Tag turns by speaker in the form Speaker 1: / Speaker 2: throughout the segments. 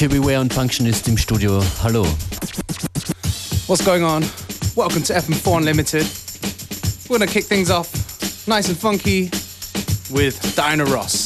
Speaker 1: DJ Beware und Functionist im Studio. Hallo.
Speaker 2: What's going on? Welcome to FM4 Unlimited. We're gonna kick things off nice and funky with Diana Ross.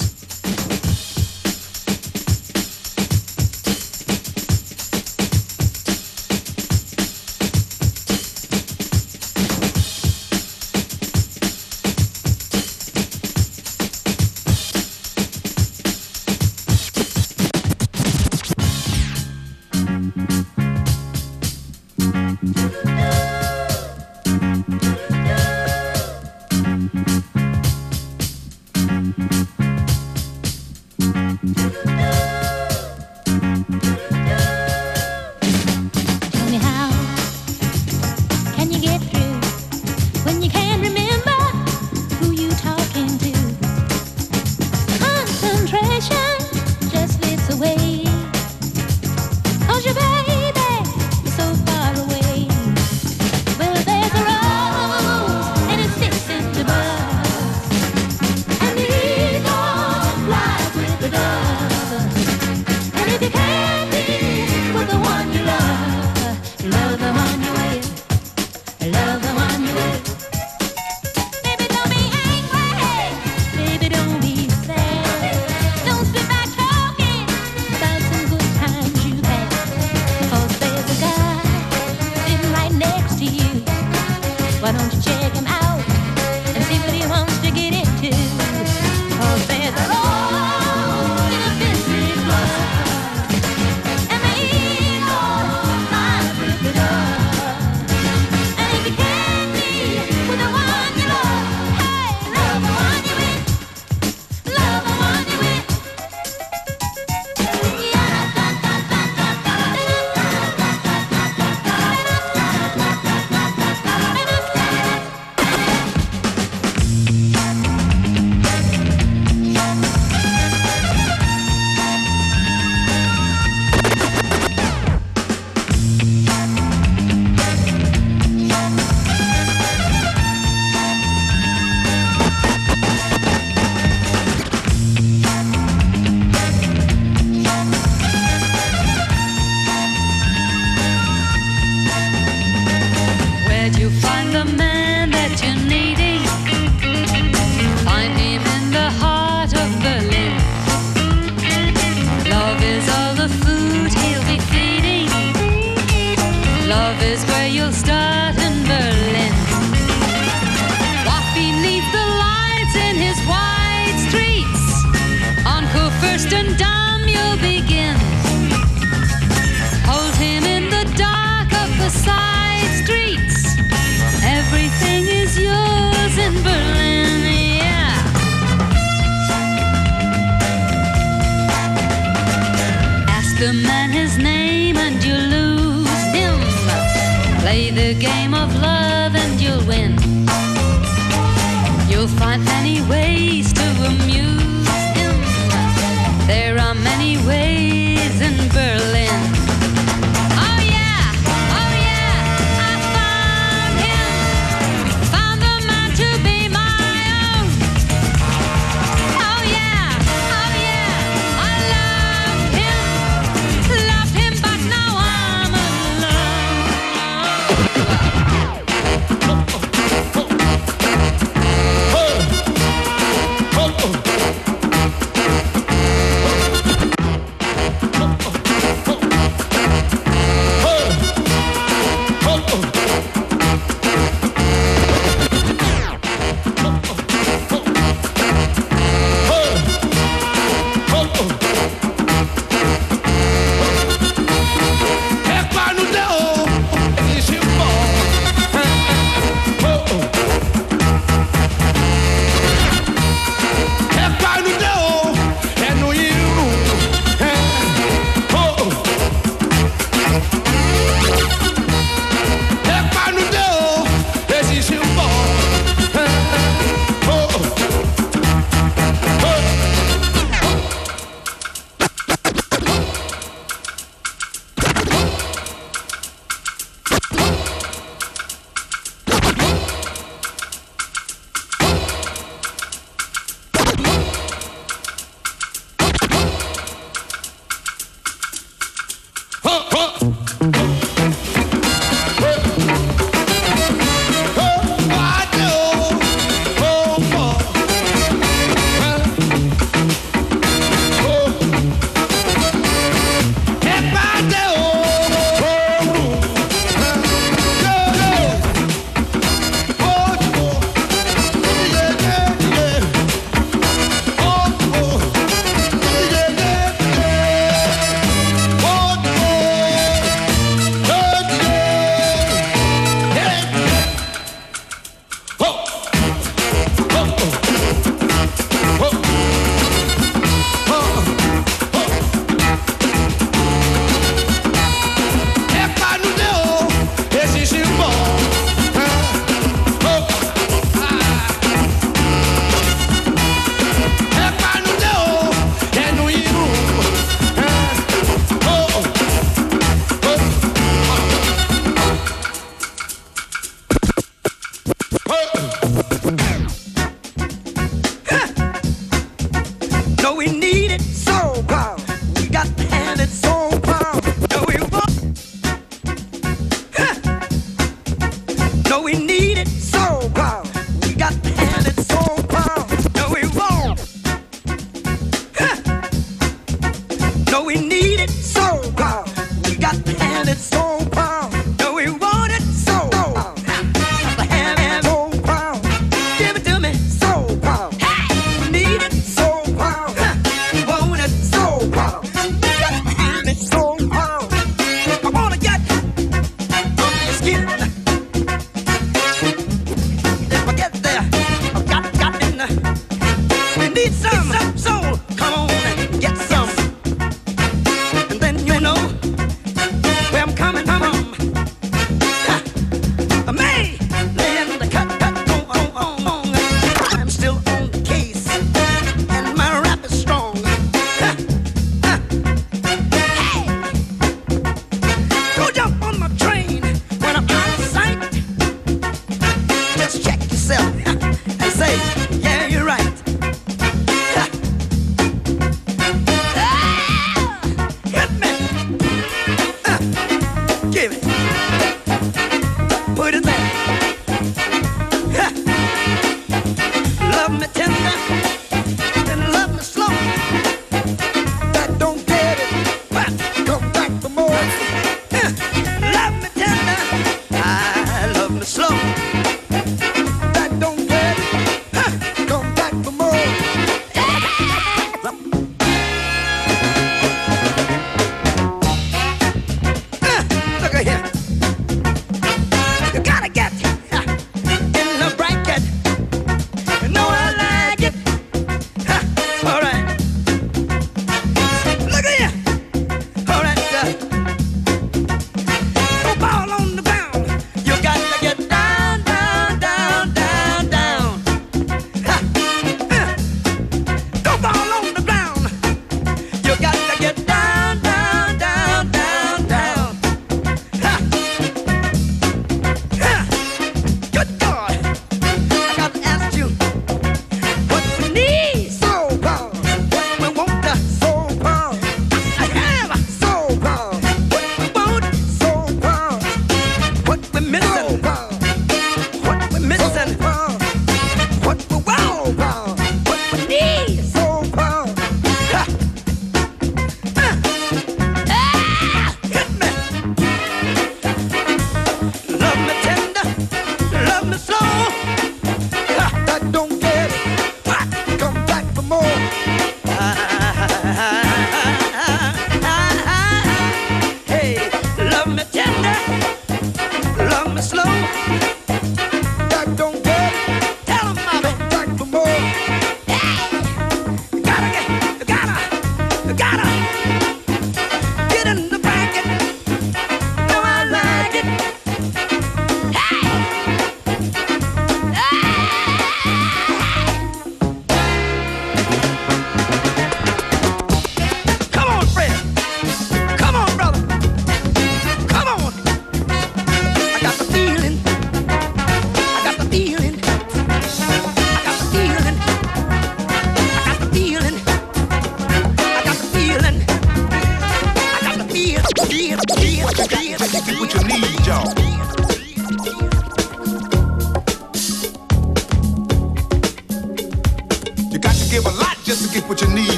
Speaker 3: game of love.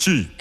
Speaker 4: Talk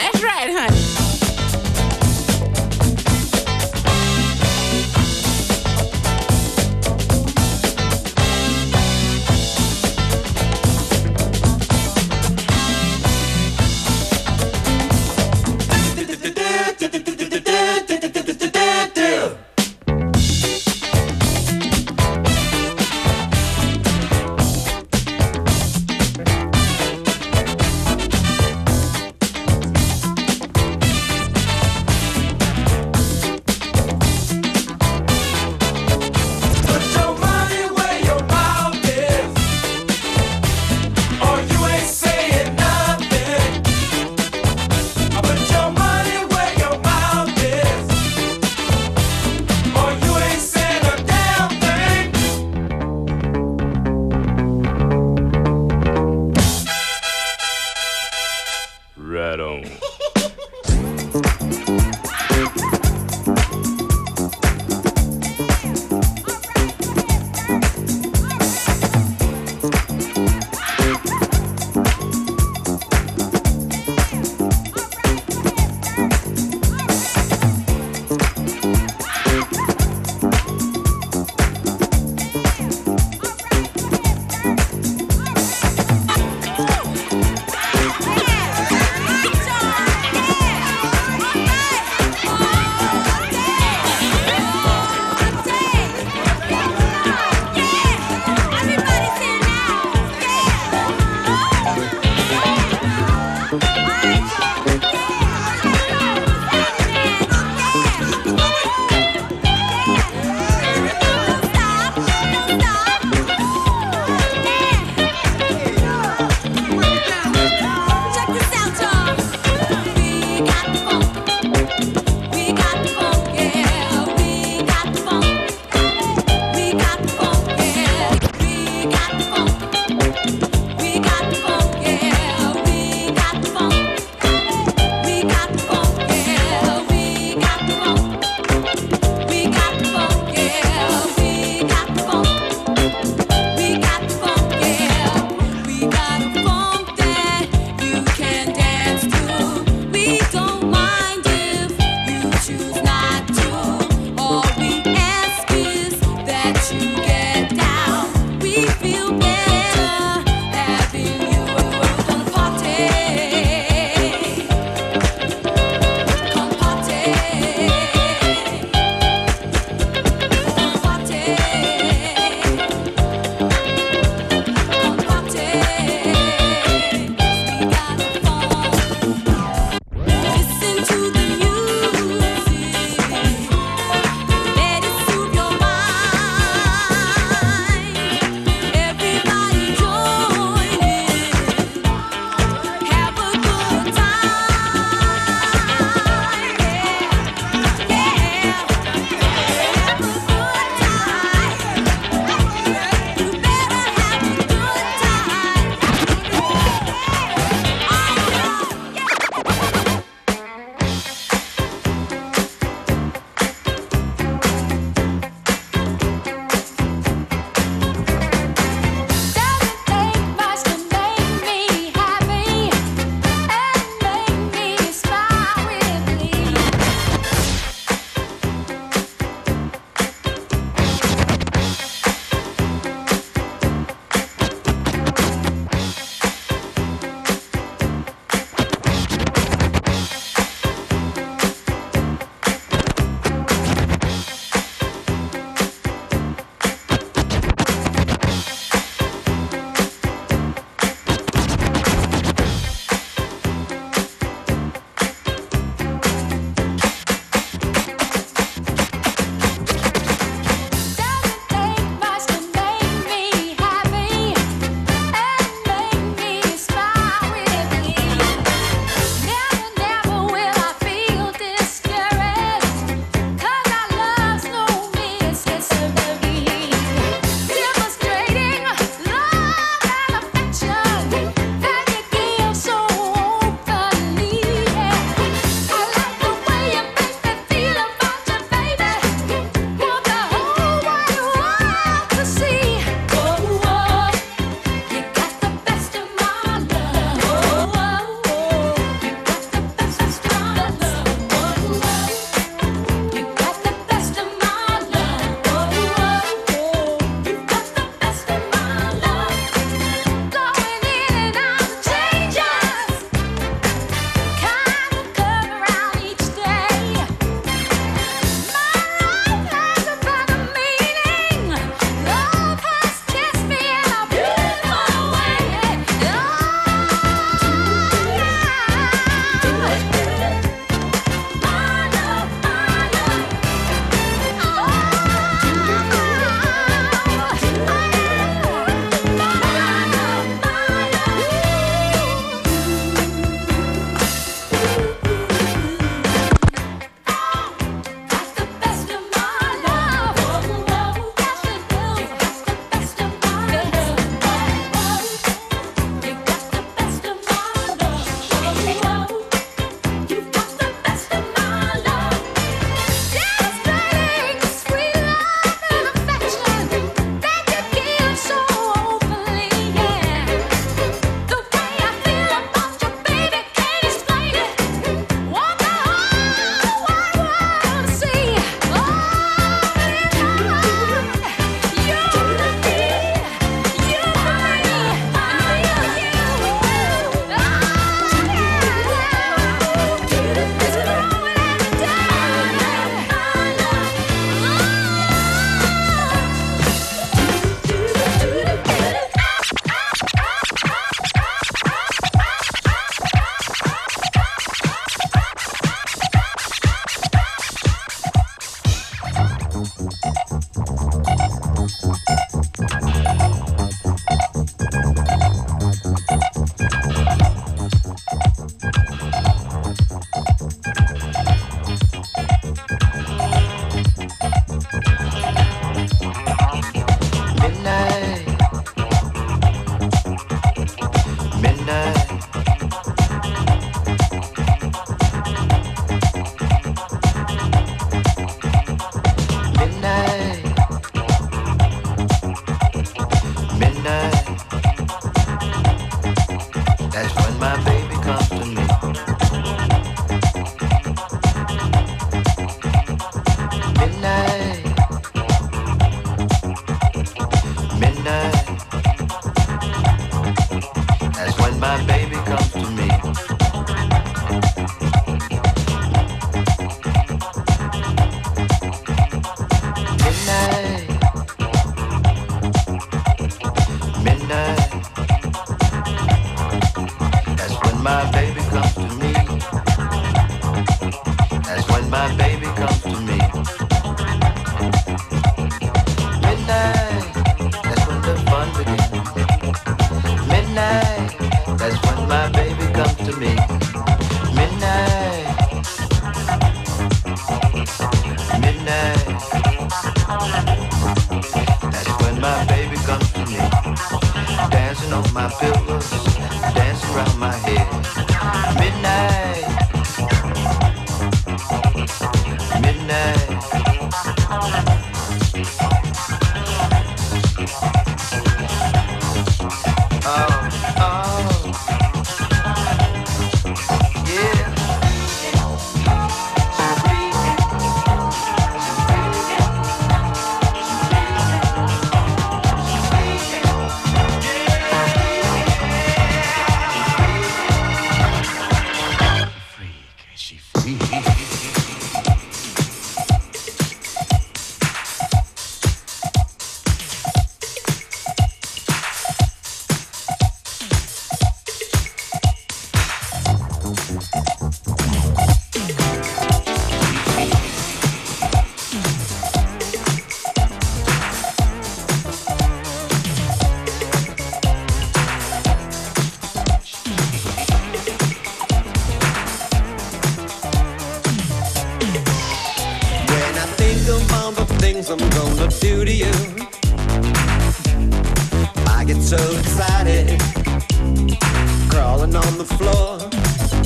Speaker 5: the floor,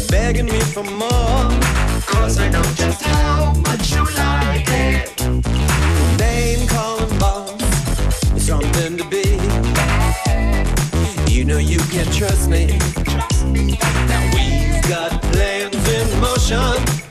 Speaker 5: begging me for more. Cause I know just how much you like it. Name calling boss is something to be. You know you can trust me. Now we've got plans in motion.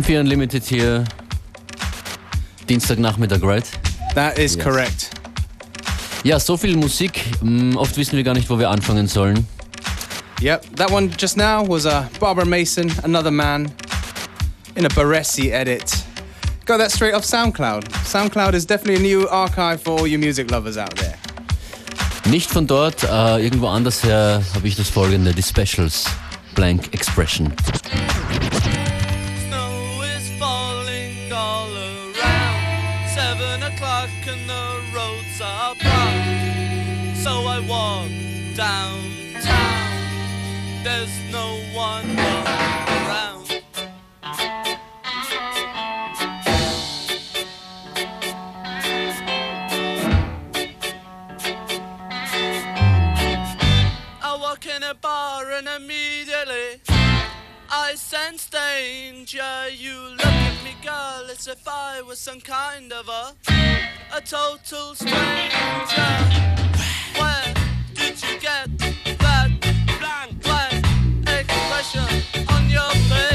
Speaker 1: FM4 Unlimited hier. Dienstagnachmittag, right?
Speaker 2: That is yes. correct.
Speaker 1: Ja, so viel Musik. Mm, oft wissen wir gar nicht, wo wir anfangen sollen.
Speaker 2: Yep, that one just now was a uh, Barbara Mason, Another Man, in a Baresi edit. Got that straight off SoundCloud. SoundCloud is definitely a new archive for all you music lovers out there.
Speaker 1: Nicht von dort, uh, irgendwo anders her habe ich das folgende, die Specials, Blank Expression.
Speaker 6: As if I was some kind of a a total stranger. Where did you get that blank, blank expression on your face?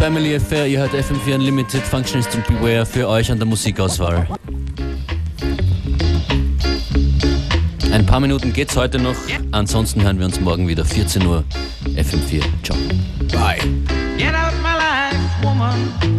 Speaker 1: Family affair. Ihr hört FM4 Unlimited Functionist und Beware für euch an der Musikauswahl. Ein paar Minuten geht's heute noch. Ansonsten hören wir uns morgen wieder 14 Uhr FM4. Ciao.
Speaker 2: Bye.
Speaker 7: Get out my life, woman.